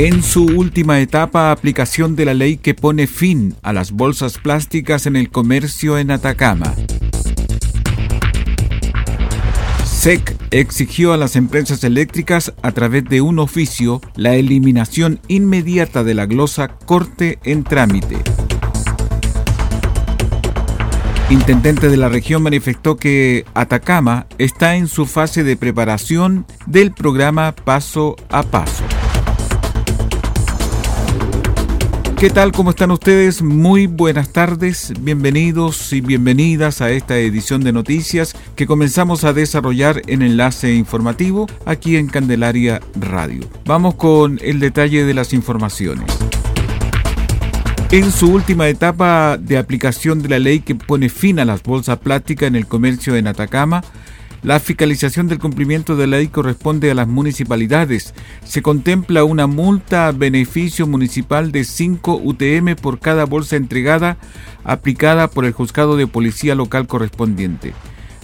En su última etapa, aplicación de la ley que pone fin a las bolsas plásticas en el comercio en Atacama. SEC exigió a las empresas eléctricas a través de un oficio la eliminación inmediata de la glosa corte en trámite. Intendente de la región manifestó que Atacama está en su fase de preparación del programa Paso a Paso. ¿Qué tal? ¿Cómo están ustedes? Muy buenas tardes, bienvenidos y bienvenidas a esta edición de noticias que comenzamos a desarrollar en enlace informativo aquí en Candelaria Radio. Vamos con el detalle de las informaciones. En su última etapa de aplicación de la ley que pone fin a las bolsas plásticas en el comercio en Atacama, la fiscalización del cumplimiento de la ley corresponde a las municipalidades. Se contempla una multa a beneficio municipal de 5 UTM por cada bolsa entregada aplicada por el juzgado de policía local correspondiente.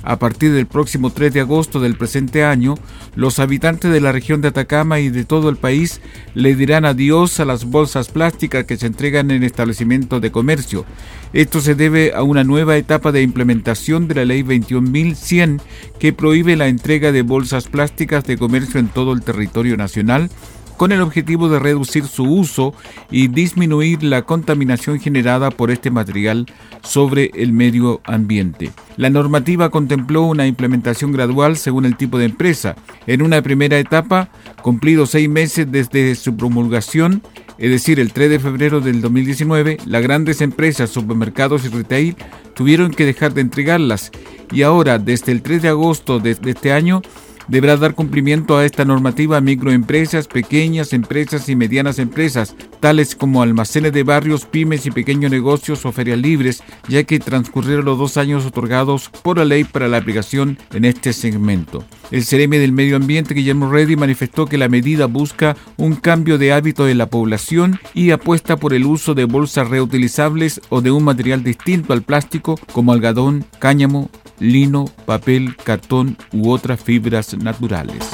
A partir del próximo 3 de agosto del presente año, los habitantes de la región de Atacama y de todo el país le dirán adiós a las bolsas plásticas que se entregan en establecimientos de comercio. Esto se debe a una nueva etapa de implementación de la Ley 21.100 que prohíbe la entrega de bolsas plásticas de comercio en todo el territorio nacional con el objetivo de reducir su uso y disminuir la contaminación generada por este material sobre el medio ambiente. La normativa contempló una implementación gradual según el tipo de empresa. En una primera etapa, cumplidos seis meses desde su promulgación, es decir, el 3 de febrero del 2019, las grandes empresas, supermercados y retail tuvieron que dejar de entregarlas y ahora, desde el 3 de agosto de este año, deberá dar cumplimiento a esta normativa a microempresas, pequeñas empresas y medianas empresas, tales como almacenes de barrios, pymes y pequeños negocios o ferias libres, ya que transcurrieron los dos años otorgados por la ley para la aplicación en este segmento. El Cereme del Medio Ambiente, Guillermo Reddy, manifestó que la medida busca un cambio de hábito de la población y apuesta por el uso de bolsas reutilizables o de un material distinto al plástico como algodón, cáñamo, lino, papel, cartón u otras fibras naturales.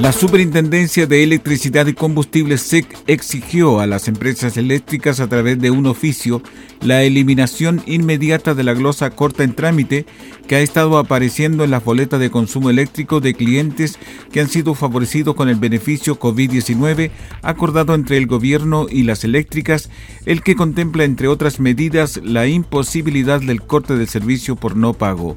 La Superintendencia de Electricidad y Combustible SEC exigió a las empresas eléctricas a través de un oficio la eliminación inmediata de la glosa corta en trámite que ha estado apareciendo en las boletas de consumo eléctrico de clientes que han sido favorecidos con el beneficio COVID-19 acordado entre el gobierno y las eléctricas, el que contempla entre otras medidas la imposibilidad del corte del servicio por no pago.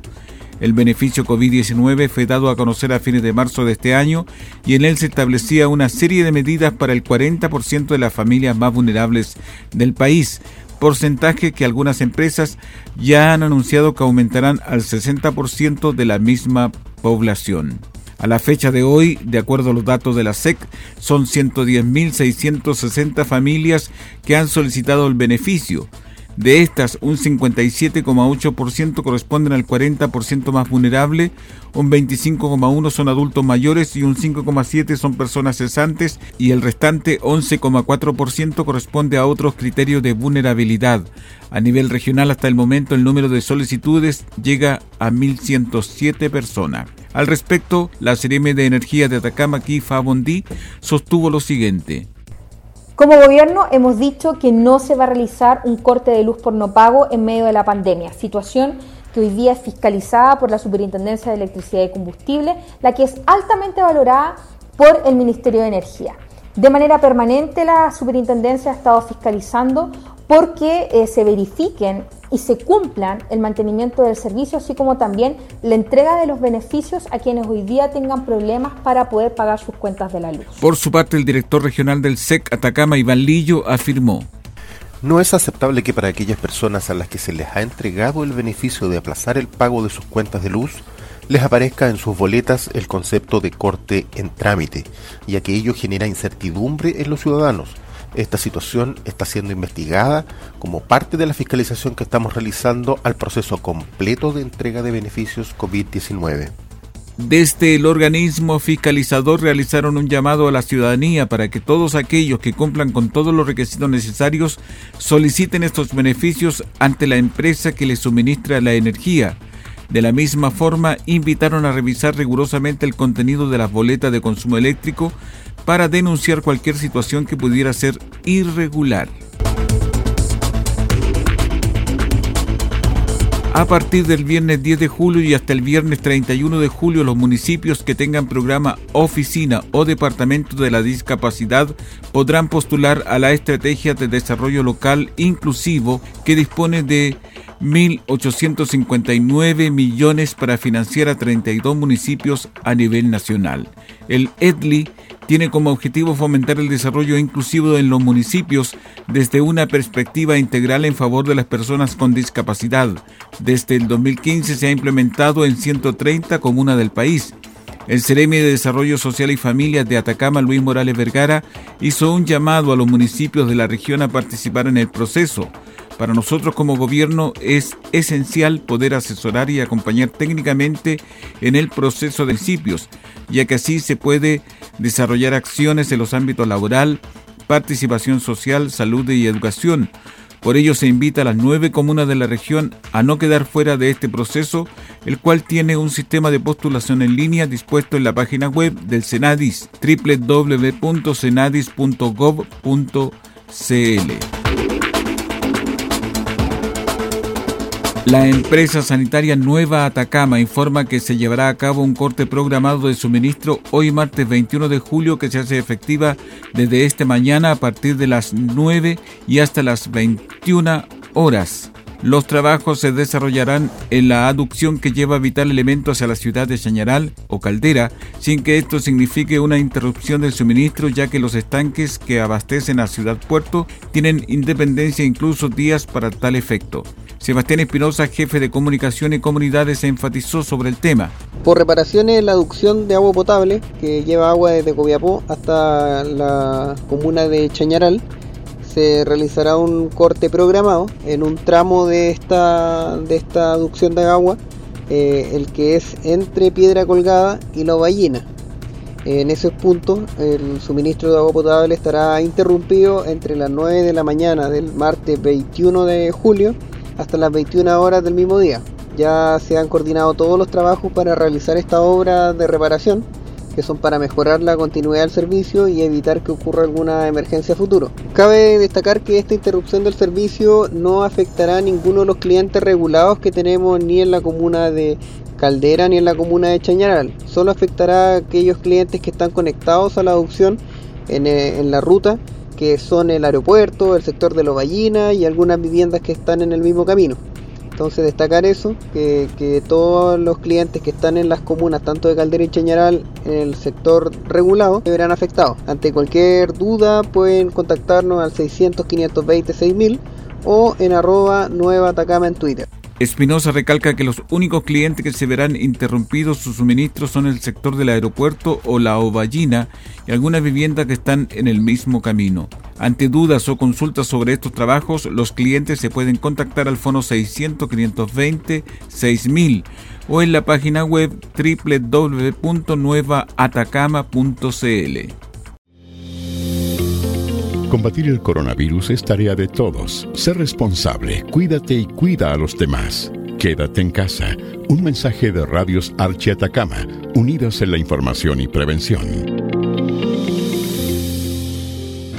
El beneficio COVID-19 fue dado a conocer a fines de marzo de este año y en él se establecía una serie de medidas para el 40% de las familias más vulnerables del país, porcentaje que algunas empresas ya han anunciado que aumentarán al 60% de la misma población. A la fecha de hoy, de acuerdo a los datos de la SEC, son 110.660 familias que han solicitado el beneficio. De estas, un 57,8% corresponden al 40% más vulnerable, un 25,1% son adultos mayores y un 5,7% son personas cesantes y el restante 11,4% corresponde a otros criterios de vulnerabilidad. A nivel regional hasta el momento el número de solicitudes llega a 1.107 personas. Al respecto, la CRM de Energía de Atacama, Kifa Bondi, sostuvo lo siguiente. Como gobierno hemos dicho que no se va a realizar un corte de luz por no pago en medio de la pandemia, situación que hoy día es fiscalizada por la Superintendencia de Electricidad y Combustible, la que es altamente valorada por el Ministerio de Energía. De manera permanente la superintendencia ha estado fiscalizando porque eh, se verifiquen y se cumplan el mantenimiento del servicio, así como también la entrega de los beneficios a quienes hoy día tengan problemas para poder pagar sus cuentas de la luz. Por su parte, el director regional del SEC Atacama, Iván Lillo, afirmó. No es aceptable que para aquellas personas a las que se les ha entregado el beneficio de aplazar el pago de sus cuentas de luz, les aparezca en sus boletas el concepto de corte en trámite, ya que ello genera incertidumbre en los ciudadanos esta situación está siendo investigada como parte de la fiscalización que estamos realizando al proceso completo de entrega de beneficios COVID-19. Desde el organismo fiscalizador realizaron un llamado a la ciudadanía para que todos aquellos que cumplan con todos los requisitos necesarios soliciten estos beneficios ante la empresa que les suministra la energía. De la misma forma, invitaron a revisar rigurosamente el contenido de las boletas de consumo eléctrico para denunciar cualquier situación que pudiera ser irregular. A partir del viernes 10 de julio y hasta el viernes 31 de julio, los municipios que tengan programa oficina o departamento de la discapacidad podrán postular a la estrategia de desarrollo local inclusivo que dispone de 1.859 millones para financiar a 32 municipios a nivel nacional. El EDLI tiene como objetivo fomentar el desarrollo inclusivo en los municipios desde una perspectiva integral en favor de las personas con discapacidad. Desde el 2015 se ha implementado en 130 comunas del país. El Ceremi de Desarrollo Social y Familia de Atacama, Luis Morales Vergara, hizo un llamado a los municipios de la región a participar en el proceso. Para nosotros como gobierno es esencial poder asesorar y acompañar técnicamente en el proceso de municipios, ya que así se puede desarrollar acciones en los ámbitos laboral, participación social, salud y educación. Por ello se invita a las nueve comunas de la región a no quedar fuera de este proceso, el cual tiene un sistema de postulación en línea dispuesto en la página web del Senadis, www.senadis.gov.cl. La empresa sanitaria Nueva Atacama informa que se llevará a cabo un corte programado de suministro hoy martes 21 de julio que se hace efectiva desde este mañana a partir de las 9 y hasta las 21 horas. Los trabajos se desarrollarán en la aducción que lleva vital elemento hacia la ciudad de Chañaral o Caldera, sin que esto signifique una interrupción del suministro, ya que los estanques que abastecen a Ciudad Puerto tienen independencia incluso días para tal efecto. Sebastián Espinosa, jefe de comunicación y comunidades, enfatizó sobre el tema. Por reparaciones la aducción de agua potable, que lleva agua desde Coviapó hasta la comuna de Chañaral, se realizará un corte programado en un tramo de esta, de esta aducción de agua, eh, el que es entre Piedra Colgada y La Ballina. En ese punto el suministro de agua potable estará interrumpido entre las 9 de la mañana del martes 21 de julio hasta las 21 horas del mismo día. Ya se han coordinado todos los trabajos para realizar esta obra de reparación, que son para mejorar la continuidad del servicio y evitar que ocurra alguna emergencia futuro. Cabe destacar que esta interrupción del servicio no afectará a ninguno de los clientes regulados que tenemos ni en la comuna de Caldera ni en la comuna de Chañaral. Solo afectará a aquellos clientes que están conectados a la adopción en, eh, en la ruta que son el aeropuerto, el sector de Ballina y algunas viviendas que están en el mismo camino. Entonces destacar eso, que, todos los clientes que están en las comunas, tanto de Caldera y Chañaral, en el sector regulado, se verán afectados. Ante cualquier duda pueden contactarnos al 600 520 6000 o en arroba nueva Atacama en Twitter. Espinosa recalca que los únicos clientes que se verán interrumpidos sus suministros son el sector del aeropuerto o la Ovallina y algunas viviendas que están en el mismo camino. Ante dudas o consultas sobre estos trabajos, los clientes se pueden contactar al fono 600-520-6000 o en la página web www.nuevaatacama.cl. Combatir el coronavirus es tarea de todos. Sé responsable, cuídate y cuida a los demás. Quédate en casa. Un mensaje de Radios Archi Atacama, unidos en la información y prevención.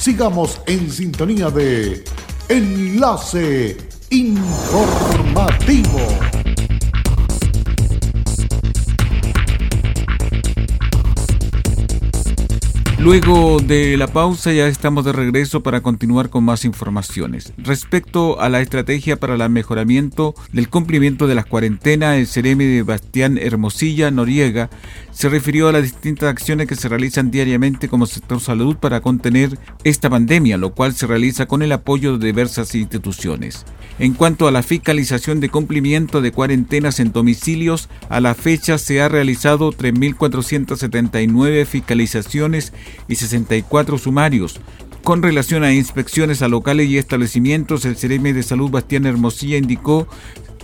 Sigamos en sintonía de Enlace Informativo. Luego de la pausa ya estamos de regreso para continuar con más informaciones. Respecto a la estrategia para el mejoramiento del cumplimiento de las cuarentenas, el Ceremi de Bastián Hermosilla Noriega se refirió a las distintas acciones que se realizan diariamente como sector salud para contener esta pandemia, lo cual se realiza con el apoyo de diversas instituciones. En cuanto a la fiscalización de cumplimiento de cuarentenas en domicilios, a la fecha se ha realizado 3.479 fiscalizaciones y 64 sumarios. Con relación a inspecciones a locales y establecimientos, el CRM de Salud Bastián Hermosilla indicó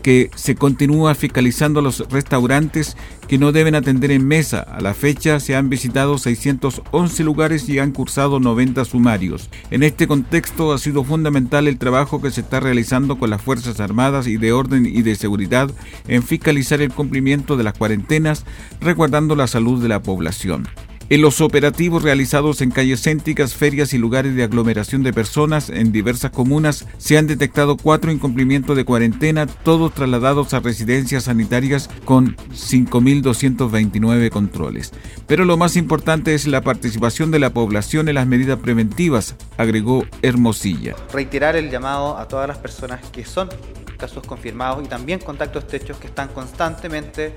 que se continúa fiscalizando los restaurantes que no deben atender en mesa. A la fecha se han visitado 611 lugares y han cursado 90 sumarios. En este contexto ha sido fundamental el trabajo que se está realizando con las Fuerzas Armadas y de Orden y de Seguridad en fiscalizar el cumplimiento de las cuarentenas, resguardando la salud de la población. En los operativos realizados en calles céntricas, ferias y lugares de aglomeración de personas en diversas comunas, se han detectado cuatro incumplimientos de cuarentena, todos trasladados a residencias sanitarias con 5.229 controles. Pero lo más importante es la participación de la población en las medidas preventivas, agregó Hermosilla. Reiterar el llamado a todas las personas que son casos confirmados y también contactos estrechos que están constantemente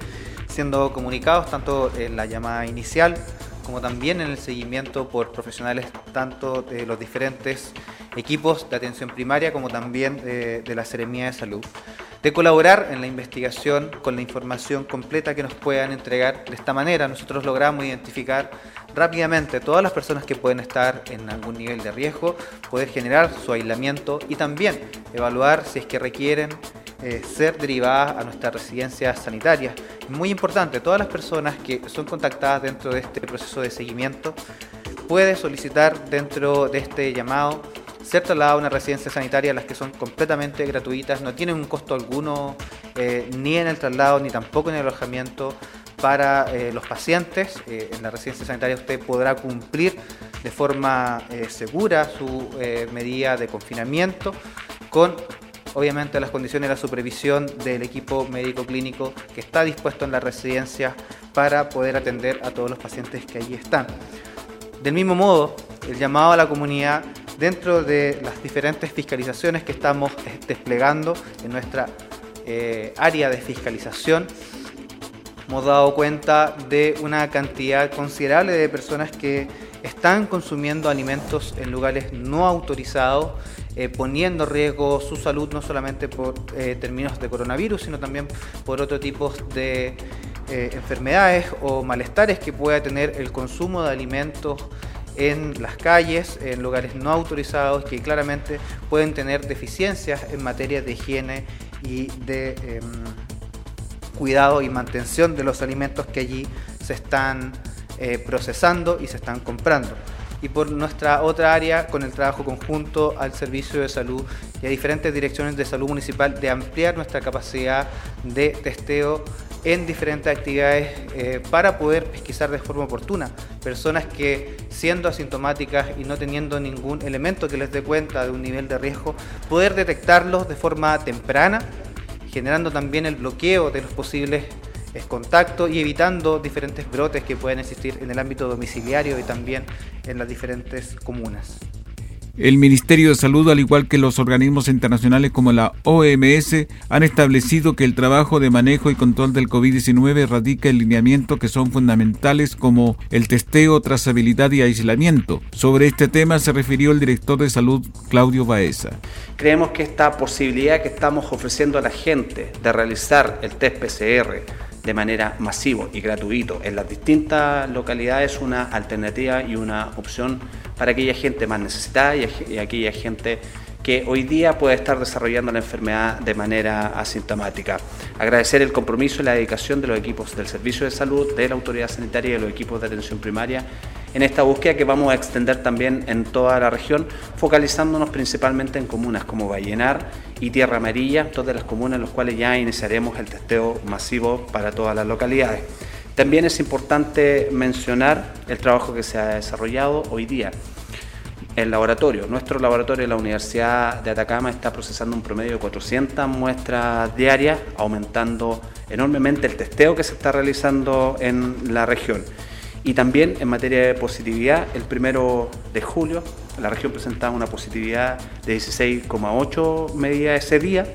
siendo comunicados, tanto en la llamada inicial como también en el seguimiento por profesionales tanto de los diferentes equipos de atención primaria como también de, la Seremía de Salud, de colaborar en la investigación con la información completa que nos puedan entregar. De esta manera nosotros logramos identificar rápidamente todas las personas que pueden estar en algún nivel de riesgo, poder generar su aislamiento y también evaluar si es que requieren eh, ser derivadas a nuestras residencias sanitarias. Muy importante, todas las personas que son contactadas dentro de este proceso de seguimiento puede solicitar dentro de este llamado ser trasladada a una residencia sanitaria, las que son completamente gratuitas, no tienen un costo alguno eh, ni en el traslado ni tampoco en el alojamiento para eh, los pacientes. en la residencia sanitaria usted podrá cumplir de forma segura su medida de confinamiento con obviamente las condiciones de la supervisión del equipo médico clínico que está dispuesto en la residencia para poder atender a todos los pacientes que allí están. Del mismo modo, el llamado a la comunidad dentro de las diferentes fiscalizaciones que estamos eh, desplegando en nuestra eh, área de fiscalización, hemos dado cuenta de una cantidad considerable de personas que están consumiendo alimentos en lugares no autorizados eh, poniendo en riesgo su salud no solamente por eh, términos de coronavirus, sino también por otro tipo de eh, enfermedades o malestares que pueda tener el consumo de alimentos en las calles, en lugares no autorizados, que claramente pueden tener deficiencias en materia de higiene y de em, cuidado y mantención de los alimentos que allí se están procesando y se están comprando. Y por nuestra otra área con el trabajo conjunto al servicio de salud y a diferentes direcciones de salud municipal de ampliar nuestra capacidad de testeo en diferentes actividades eh, para poder pesquisar de forma oportuna. Personas que siendo asintomáticas y no teniendo ningún elemento que les dé cuenta de un nivel de riesgo, poder detectarlos de forma temprana, generando también el bloqueo de los posibles contacto y evitando diferentes brotes que pueden existir en el ámbito domiciliario y también en las diferentes comunas. El Ministerio de Salud, al igual que los organismos internacionales como la OMS, han establecido que el trabajo de manejo y control del COVID-19 radica en lineamientos que son fundamentales como el testeo, trazabilidad y aislamiento. Sobre este tema se refirió el director de salud, Claudio Baeza. Creemos que esta posibilidad que estamos ofreciendo a la gente de realizar el test PCR de manera masivo y gratuito en las distintas localidades es una alternativa y una opción para aquella gente más necesitada y, aquella gente que hoy día puede estar desarrollando la enfermedad de manera asintomática. Agradecer el compromiso y la dedicación de los equipos del Servicio de Salud, de la Autoridad Sanitaria y de los equipos de atención primaria en esta búsqueda que vamos a extender también en toda la región, focalizándonos principalmente en comunas como Vallenar y Tierra Amarilla, todas las comunas en las cuales ya iniciaremos el testeo masivo para todas las localidades. También es importante mencionar el trabajo que se ha desarrollado hoy día el laboratorio. Nuestro laboratorio de la Universidad de Atacama está procesando un promedio de 400 muestras diarias, aumentando enormemente el testeo que se está realizando en la región. Y también en materia de positividad, el primero de julio la región presentaba una positividad de 16,8 medidas ese día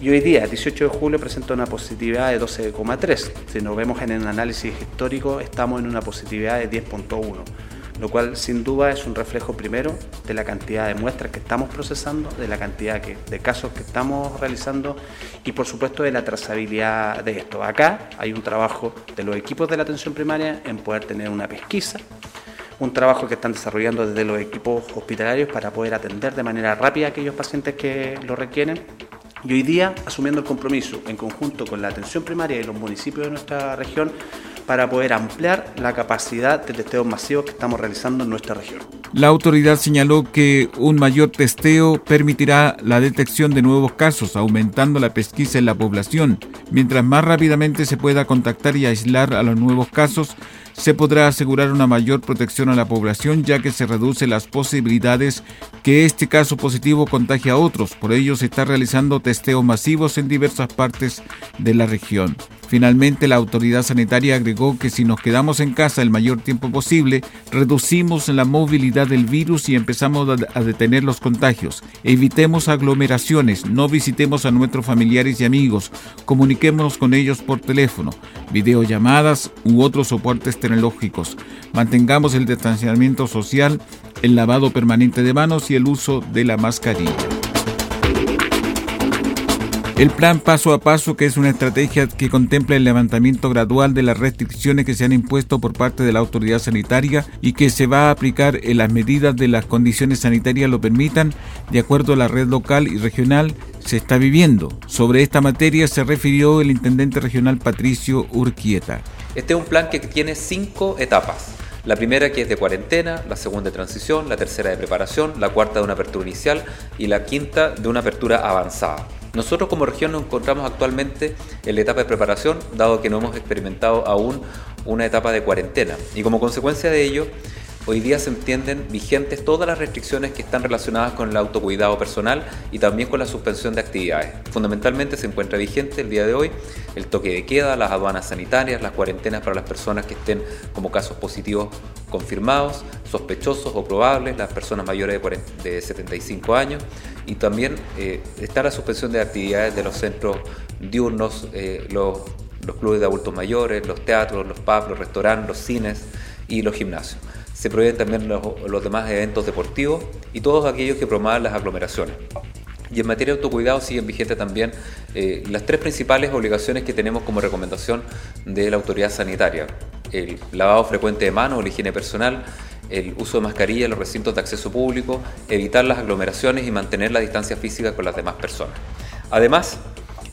y hoy día, 18 de julio, presenta una positividad de 12,3. Si nos vemos en el análisis histórico, estamos en una positividad de 10,1 lo cual sin duda es un reflejo primero de la cantidad de muestras que estamos procesando, de la cantidad de casos que estamos realizando y por supuesto de la trazabilidad de esto. Acá hay un trabajo de los equipos de la atención primaria en poder tener una pesquisa, un trabajo que están desarrollando desde los equipos hospitalarios para poder atender de manera rápida a aquellos pacientes que lo requieren y hoy día asumiendo el compromiso en conjunto con la atención primaria y los municipios de nuestra región para poder ampliar la capacidad de testeo masivo que estamos realizando en nuestra región. La autoridad señaló que un mayor testeo permitirá la detección de nuevos casos, aumentando la pesquisa en la población. Mientras más rápidamente se pueda contactar y aislar a los nuevos casos, se podrá asegurar una mayor protección a la población ya que se reduce las posibilidades que este caso positivo contagie a otros. Por ello se está realizando testeos masivos en diversas partes de la región. Finalmente, la autoridad sanitaria agregó que si nos quedamos en casa el mayor tiempo posible, reducimos la movilidad del virus y empezamos a detener los contagios. Evitemos aglomeraciones, no visitemos a nuestros familiares y amigos, comuniquémonos con ellos por teléfono, videollamadas u otros soportes tecnológicos. Mantengamos el distanciamiento social, el lavado permanente de manos y el uso de la mascarilla. El plan paso a paso, que es una estrategia que contempla el levantamiento gradual de las restricciones que se han impuesto por parte de la autoridad sanitaria y que se va a aplicar en las medidas de las condiciones sanitarias lo permitan, de acuerdo a la red local y regional, se está viviendo. Sobre esta materia se refirió el intendente regional Patricio Urquieta. Este es un plan que tiene cinco etapas. La primera que es de cuarentena, la segunda de transición, la tercera de preparación, la cuarta de una apertura inicial y la quinta de una apertura avanzada. Nosotros como región nos encontramos actualmente en la etapa de preparación, dado que no hemos experimentado aún una etapa de cuarentena. Y como consecuencia de ello, hoy día se entienden vigentes todas las restricciones que están relacionadas con el autocuidado personal y también con la suspensión de actividades. Fundamentalmente se encuentra vigente el día de hoy el toque de queda, las aduanas sanitarias, las cuarentenas para las personas que estén como casos positivos confirmados, sospechosos o probables, las personas mayores de, 75 años, y también eh, está la suspensión de actividades de los centros diurnos, eh, los, clubes de adultos mayores, los teatros, los pubs, los restaurantes, los cines y los gimnasios. Se prohíben también los, demás eventos deportivos y todos aquellos que promuevan las aglomeraciones. Y en materia de autocuidado siguen vigentes también eh, las tres principales obligaciones que tenemos como recomendación de la autoridad sanitaria. El lavado frecuente de manos la higiene personal, el uso de mascarilla en los recintos de acceso público, evitar las aglomeraciones y mantener la distancia física con las demás personas. Además,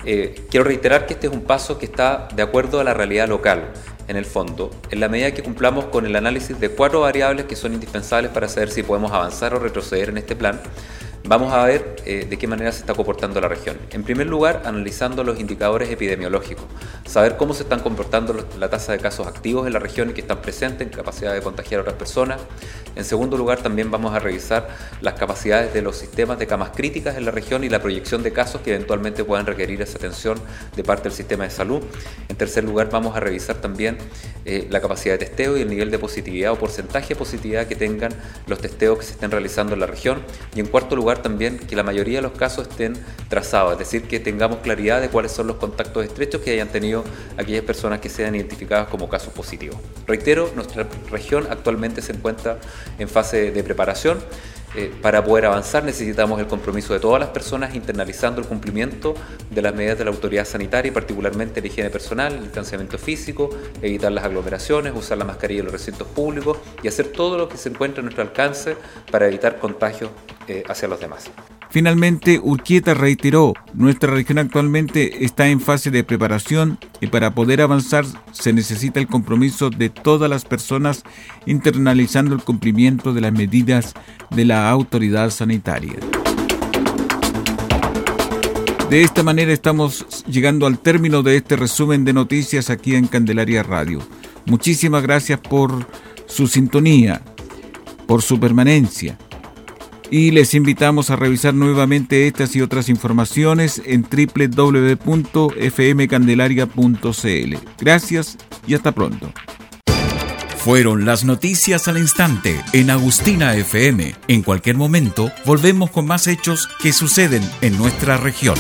eh, quiero reiterar que este es un paso que está de acuerdo a la realidad local, en el fondo, en la medida que cumplamos con el análisis de cuatro variables que son indispensables para saber si podemos avanzar o retroceder en este plan, Vamos a ver eh, de qué manera se está comportando la región. En primer lugar, analizando los indicadores epidemiológicos, saber cómo se están comportando la tasa de casos activos en la región y que están presentes en capacidad de contagiar a otras personas. En segundo lugar, también vamos a revisar las capacidades de los sistemas de camas críticas en la región y la proyección de casos que eventualmente puedan requerir esa atención de parte del sistema de salud. En tercer lugar, vamos a revisar también eh, la capacidad de testeo y el nivel de positividad o porcentaje de positividad que tengan los testeos que se estén realizando en la región. Y en cuarto también que la mayoría de los casos estén trazados, es decir, que tengamos claridad de cuáles son los contactos estrechos que hayan tenido aquellas personas que sean identificadas como casos positivos. Reitero, nuestra región actualmente se encuentra en fase de preparación. Eh, para poder avanzar necesitamos el compromiso de todas las personas internalizando el cumplimiento de las medidas de la autoridad sanitaria y particularmente la higiene personal, el distanciamiento físico, evitar las aglomeraciones, usar la mascarilla en los recintos públicos y hacer todo lo que se encuentre a nuestro alcance para evitar contagios eh, hacia los demás. Finalmente, Urquieta reiteró, nuestra región actualmente está en fase de preparación y para poder avanzar se necesita el compromiso de todas las personas internalizando el cumplimiento de las medidas de la autoridad sanitaria. De esta manera estamos llegando al término de este resumen de noticias aquí en Candelaria Radio. Muchísimas gracias por su sintonía, por su permanencia y les invitamos a revisar nuevamente estas y otras informaciones en www.fmcandelaria.cl. Gracias y hasta pronto. Fueron las noticias al instante en Agustina FM. En cualquier momento volvemos con más hechos que suceden en nuestra región.